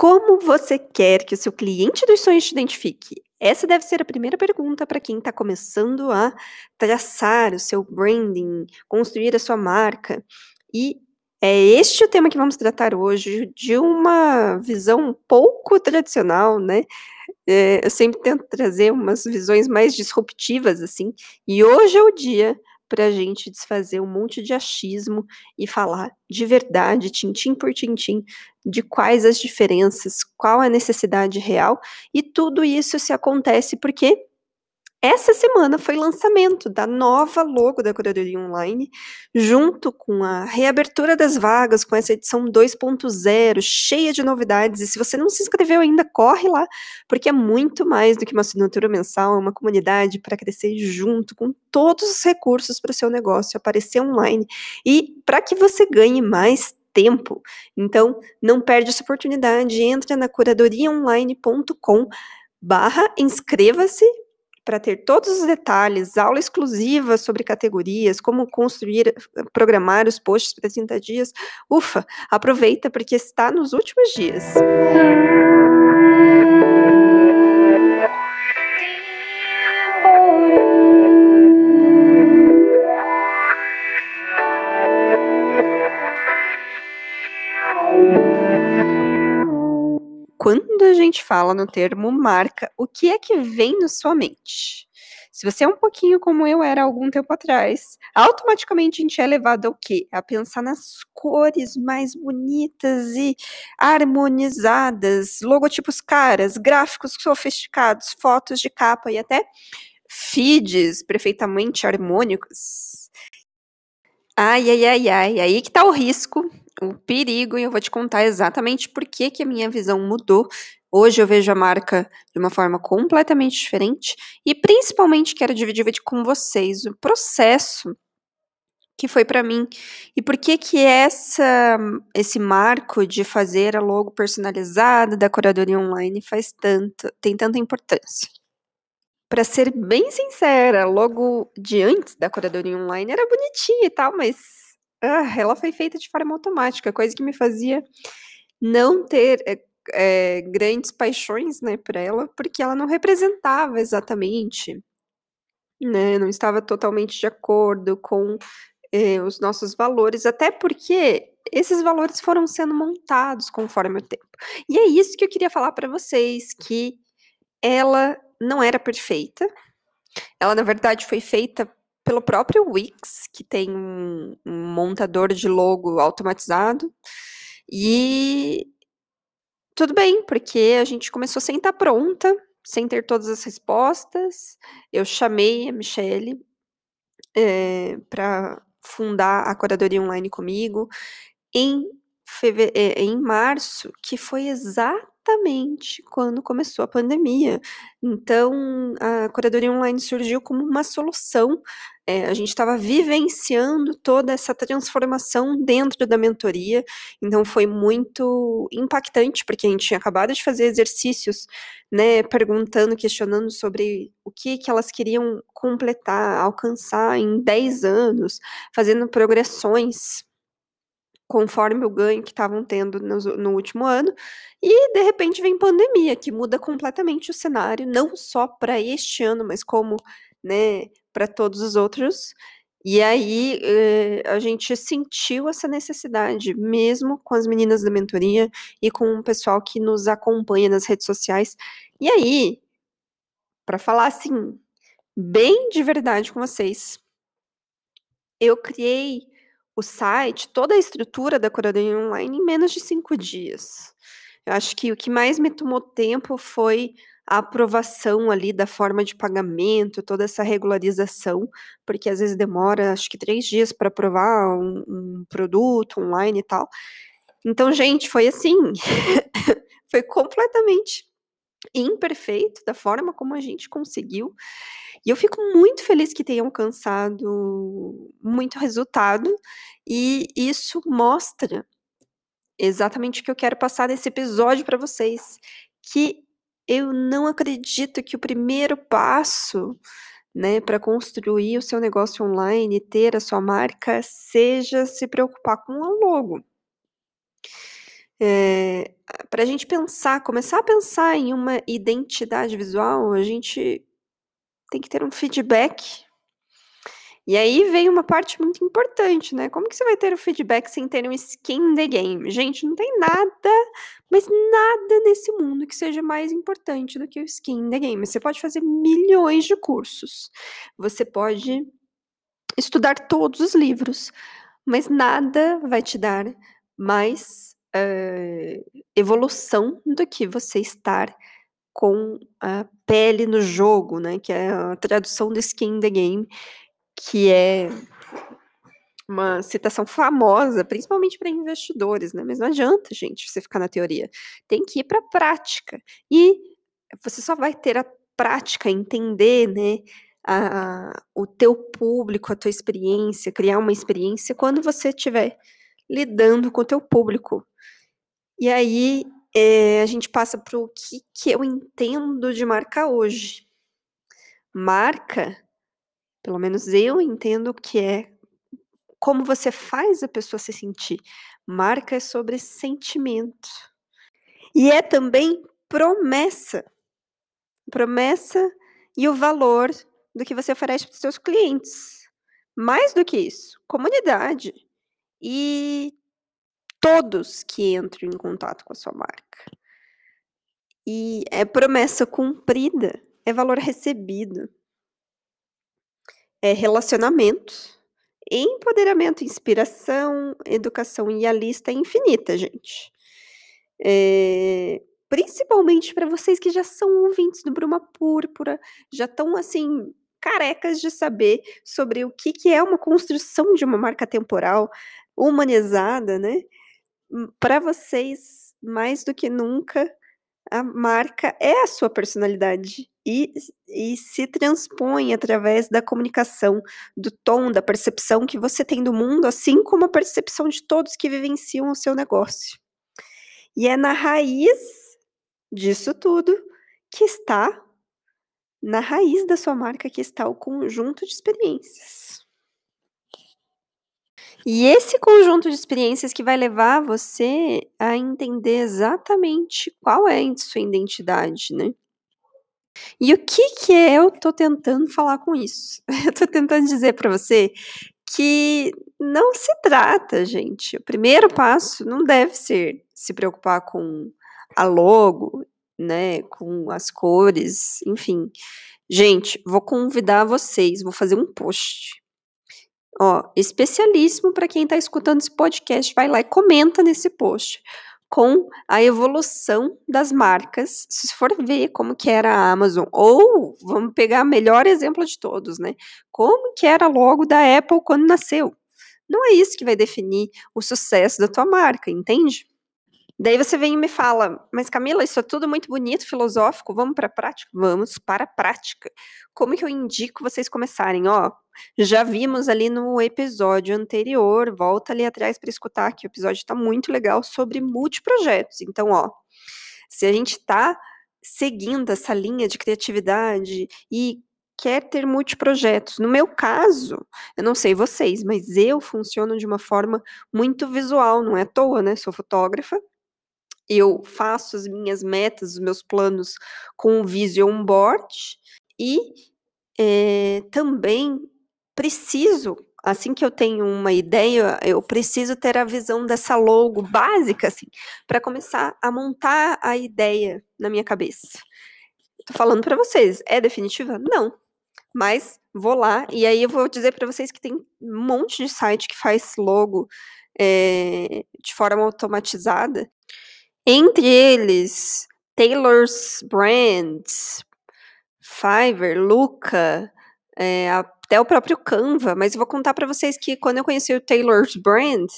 Como você quer que o seu cliente dos sonhos te identifique? Essa deve ser a primeira pergunta para quem está começando a traçar o seu branding, construir a sua marca. E é este o tema que vamos tratar hoje, de uma visão um pouco tradicional, né? É, eu sempre tento trazer umas visões mais disruptivas, assim, e hoje é o dia para a gente desfazer um monte de achismo e falar de verdade, tintim por tintim, de quais as diferenças, qual a necessidade real, e tudo isso se acontece porque essa semana foi lançamento da nova logo da Curadoria Online, junto com a reabertura das vagas, com essa edição 2.0, cheia de novidades. E se você não se inscreveu ainda, corre lá, porque é muito mais do que uma assinatura mensal, é uma comunidade para crescer junto, com todos os recursos para o seu negócio aparecer online e para que você ganhe mais tempo. Então, não perde essa oportunidade, entra na curadoriaonline.com barra inscreva-se para ter todos os detalhes, aula exclusiva sobre categorias, como construir, programar os posts para 30 dias. Ufa, aproveita porque está nos últimos dias. A gente fala no termo marca, o que é que vem na sua mente? Se você é um pouquinho como eu era algum tempo atrás, automaticamente a gente é levado ao quê? A pensar nas cores mais bonitas e harmonizadas, logotipos caras, gráficos sofisticados, fotos de capa e até feeds perfeitamente harmônicos. Ai, ai, ai, ai, aí que tá o risco o perigo e eu vou te contar exatamente por que, que a minha visão mudou. Hoje eu vejo a marca de uma forma completamente diferente e principalmente quero dividir com vocês o processo que foi para mim e por que que essa esse marco de fazer a logo personalizada da curadoria online faz tanto tem tanta importância. Para ser bem sincera, logo de antes da curadoria online era bonitinha e tal, mas ah, ela foi feita de forma automática, coisa que me fazia não ter é, grandes paixões, né, por ela, porque ela não representava exatamente, né, não estava totalmente de acordo com é, os nossos valores, até porque esses valores foram sendo montados conforme o tempo. E é isso que eu queria falar para vocês, que ela não era perfeita. Ela, na verdade, foi feita pelo próprio Wix, que tem um, um montador de logo automatizado. E tudo bem, porque a gente começou sem estar pronta, sem ter todas as respostas. Eu chamei a Michelle é, para fundar a curadoria online comigo em, eh, em março, que foi exatamente exatamente quando começou a pandemia. Então, a curadoria online surgiu como uma solução. É, a gente estava vivenciando toda essa transformação dentro da mentoria, então foi muito impactante, porque a gente tinha acabado de fazer exercícios, né, perguntando, questionando sobre o que, que elas queriam completar, alcançar em 10 anos, fazendo progressões conforme o ganho que estavam tendo no, no, último ano, e de repente vem pandemia, que muda completamente o cenário, não só para este ano, mas como né, para todos os outros. E aí eh, a gente sentiu essa necessidade, mesmo com as meninas da mentoria e com o pessoal que nos acompanha nas redes sociais. E aí, para falar assim, bem de verdade com vocês, eu criei o site, toda a estrutura da curadoria online em menos de cinco dias. Eu acho que o que mais me tomou tempo foi a aprovação ali da forma de pagamento, toda essa regularização, porque às vezes demora, acho que três dias para aprovar um, um produto online e tal. Então, gente, foi assim, foi completamente imperfeito da forma como a gente conseguiu. E eu fico muito feliz que tenha alcançado muito resultado, e isso mostra exatamente o que eu quero passar nesse episódio para vocês, que eu não acredito que o primeiro passo, né, para construir o seu negócio online, ter a sua marca, seja se preocupar com o logo. É, para a gente pensar, começar a pensar em uma identidade visual, a gente tem que ter um feedback. E aí vem uma parte muito importante, né? Como que você vai ter o feedback sem ter um skin the game? Gente, não tem nada, mas nada nesse mundo que seja mais importante do que o skin the game. Você pode fazer milhões de cursos. Você pode estudar todos os livros, mas nada vai te dar mais uh, evolução do que você estar com a pele no jogo, né? Que é a tradução do skin in the game, que é uma citação famosa, principalmente para investidores, né? Mas não adianta, gente, você ficar na teoria. Tem que ir para a prática. E você só vai ter a prática, entender, né? A, o teu público, a tua experiência, criar uma experiência quando você estiver lidando com o teu público. E aí é, a gente passa para o que, que eu entendo de marca hoje. Marca, pelo menos eu entendo que é como você faz a pessoa se sentir. Marca é sobre sentimento. E é também promessa. Promessa e o valor do que você oferece para os seus clientes. Mais do que isso, comunidade e todos que entram em contato com a sua marca. E é promessa cumprida, é valor recebido, é relacionamento, empoderamento, inspiração, educação e a lista é infinita, gente. É, principalmente para vocês que já são ouvintes do Bruma Púrpura, já estão assim carecas de saber sobre o que, que é uma construção de uma marca temporal humanizada, né? Hum, para vocês, mais do que nunca, a marca é a sua personalidade e, e se transpõe através da comunicação, do tom, da percepção que você tem do mundo, assim como a percepção de todos que vivenciam o seu negócio. E é na raiz disso tudo que está, na raiz da sua marca, que está o conjunto de experiências. E esse conjunto de experiências que vai levar você a entender exatamente qual é a sua identidade, né? E o que que eu tô tentando falar com isso? Eu tô tentando dizer para você que não se trata, gente. O primeiro passo não deve ser se preocupar com a logo, né, com as cores, enfim. Gente, vou convidar vocês, vou fazer um post Ó, especialíssimo para quem está escutando esse podcast, vai lá e comenta nesse post com a evolução das marcas, se for ver como que era a Amazon, ou vamos pegar o melhor exemplo de todos, né? Como que era logo da Apple quando nasceu. Não é isso que vai definir o sucesso da tua marca, entende? Daí você vem e me fala, mas Camila, isso é tudo muito bonito, filosófico, vamos para a prática? Vamos para a prática. Como que eu indico vocês começarem? Ó, já vimos ali no episódio anterior, volta ali atrás para escutar, que o episódio está muito legal sobre multiprojetos. Então, ó, se a gente está seguindo essa linha de criatividade e quer ter multiprojetos. No meu caso, eu não sei vocês, mas eu funciono de uma forma muito visual, não é à toa, né? Sou fotógrafa eu faço as minhas metas, os meus planos com o Vision Board e é, também preciso, assim que eu tenho uma ideia, eu preciso ter a visão dessa logo básica, assim, para começar a montar a ideia na minha cabeça. Tô falando para vocês, é definitiva? Não. Mas vou lá e aí eu vou dizer para vocês que tem um monte de site que faz logo é, de forma automatizada entre eles, Taylor's Brand, Fiverr, Luca, é, até o próprio Canva, mas vou contar para vocês que quando eu conheci o Taylor's Brand,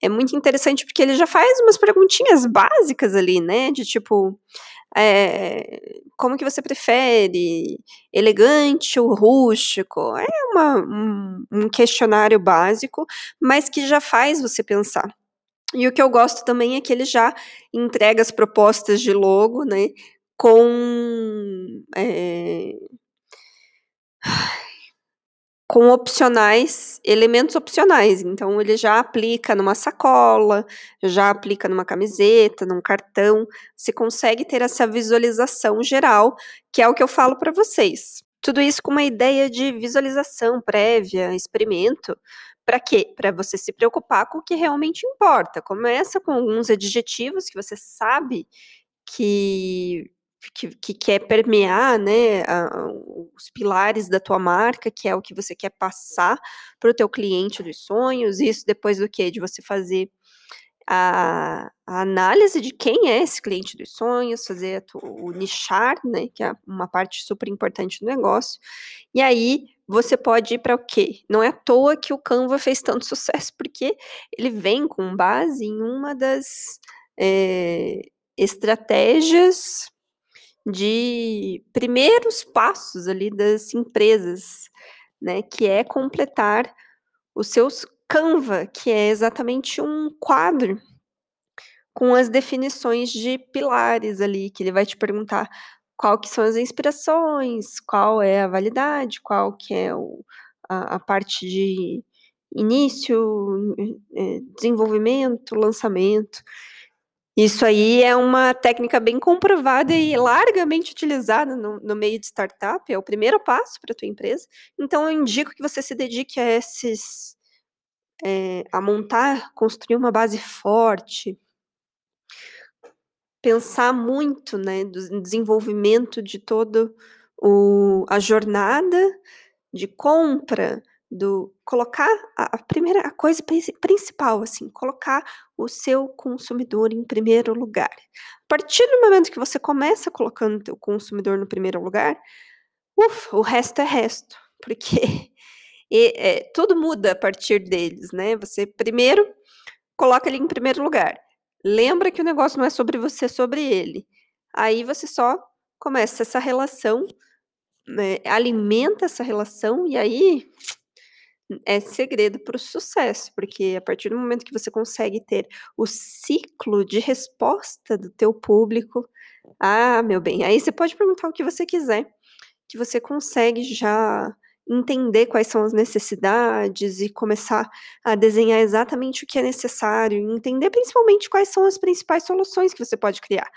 é muito interessante porque ele já faz umas perguntinhas básicas ali, né? De tipo, é, como que você prefere? Elegante ou rústico? É uma, um, um questionário básico, mas que já faz você pensar. E o que eu gosto também é que ele já entrega as propostas de logo, né? Com. É... com opcionais, elementos opcionais. Então, ele já aplica numa sacola, já aplica numa camiseta, num cartão. Você consegue ter essa visualização geral, que é o que eu falo para vocês. Tudo isso com uma ideia de visualização prévia, experimento. Para quê? Para você se preocupar com o que realmente importa. Começa com alguns adjetivos que você sabe que que, que quer permear, né, a, os pilares da tua marca, que é o que você quer passar para o teu cliente dos sonhos, isso depois do que? De você fazer a, a, análise de quem é esse cliente dos sonhos, fazer o nichar, né, que é uma parte super importante do negócio, e aí você pode ir para o quê? Não é à toa que o Canva fez tanto sucesso, porque ele vem com base em uma das é, estratégias de primeiros passos ali das empresas, né, que é completar os seus Canva, que é exatamente um quadro com as definições de pilares ali, que ele vai te perguntar qual que são as inspirações, qual é a validade, qual que é o, a, a parte de início, eh, desenvolvimento, lançamento. Isso aí é uma técnica bem comprovada e largamente utilizada no, no meio de startup, é o primeiro passo para a tua empresa. Então, eu indico que você se dedique a esses, é, a montar, construir uma base forte, pensar muito, né, do desenvolvimento de todo o, a jornada de compra, do colocar a, a primeira a coisa principal assim, colocar o seu consumidor em primeiro lugar. A partir do momento que você começa colocando o consumidor no primeiro lugar, ufa, o resto é resto, porque e, é, tudo muda a partir deles, né? Você primeiro coloca ele em primeiro lugar. Lembra que o negócio não é sobre você, é sobre ele. Aí você só começa essa relação, né, alimenta essa relação e aí é segredo para o sucesso, porque a partir do momento que você consegue ter o ciclo de resposta do teu público, ah, meu bem, aí você pode perguntar o que você quiser, que você consegue já entender quais são as necessidades e começar a desenhar exatamente o que é necessário, entender principalmente quais são as principais soluções que você pode criar,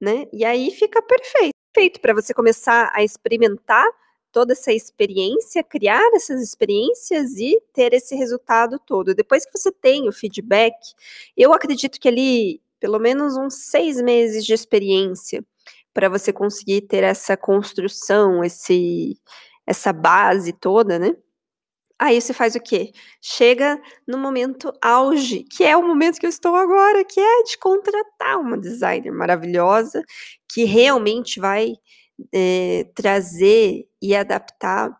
né? E aí fica perfeito, perfeito para você começar a experimentar toda essa experiência, criar essas experiências e ter esse resultado todo. Depois que você tem o feedback, eu acredito que ali, pelo menos uns seis meses de experiência, para você conseguir ter essa construção, esse, essa base toda, né? Aí você faz o quê? Chega no momento auge, que é o momento que eu estou agora, que é de contratar uma designer maravilhosa, que realmente vai é, trazer e adaptar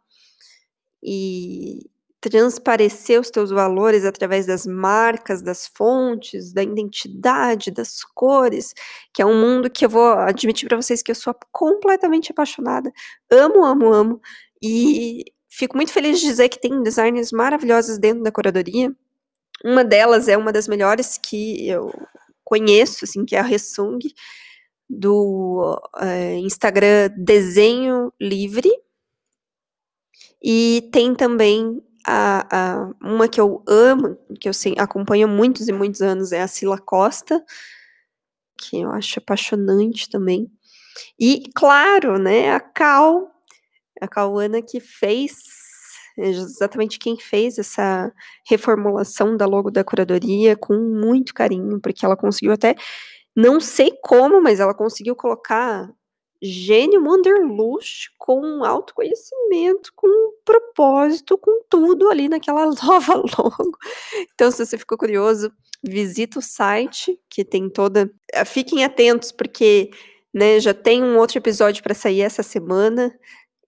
e transparecer os teus valores através das marcas, das fontes, da identidade, das cores, que é um mundo que eu vou admitir para vocês que eu sou completamente apaixonada. Amo, amo, amo. E fico muito feliz de dizer que tem designers maravilhosas dentro da curadoria. Uma delas é uma das melhores que eu conheço, assim, que é a Resung do é, Instagram Desenho Livre. E tem também a, a, uma que eu amo, que eu sei, acompanho há muitos e muitos anos, é a Sila Costa, que eu acho apaixonante também. E, claro, né, a Cal, a Cauana que fez, é exatamente quem fez essa reformulação da logo da curadoria com muito carinho, porque ela conseguiu até não sei como, mas ela conseguiu colocar gênio Wanderlust com autoconhecimento, com propósito, com tudo ali naquela nova logo. Então, se você ficou curioso, visita o site que tem toda. Fiquem atentos, porque né, já tem um outro episódio para sair essa semana.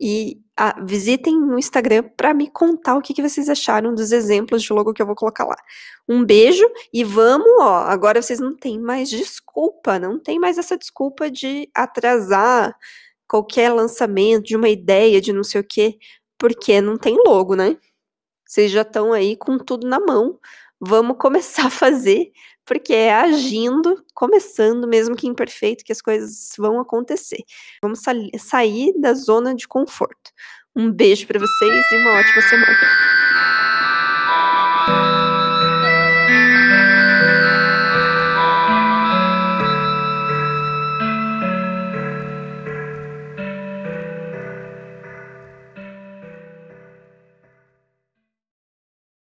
E ah, visitem no Instagram para me contar o que, que vocês acharam dos exemplos de logo que eu vou colocar lá. Um beijo e vamos, ó. Agora vocês não têm mais desculpa, não tem mais essa desculpa de atrasar qualquer lançamento, de uma ideia, de não sei o quê, porque não tem logo, né? Vocês já estão aí com tudo na mão. Vamos começar a fazer porque é agindo, começando, mesmo que imperfeito, que as coisas vão acontecer. Vamos sa sair da zona de conforto. Um beijo para vocês e uma ótima semana.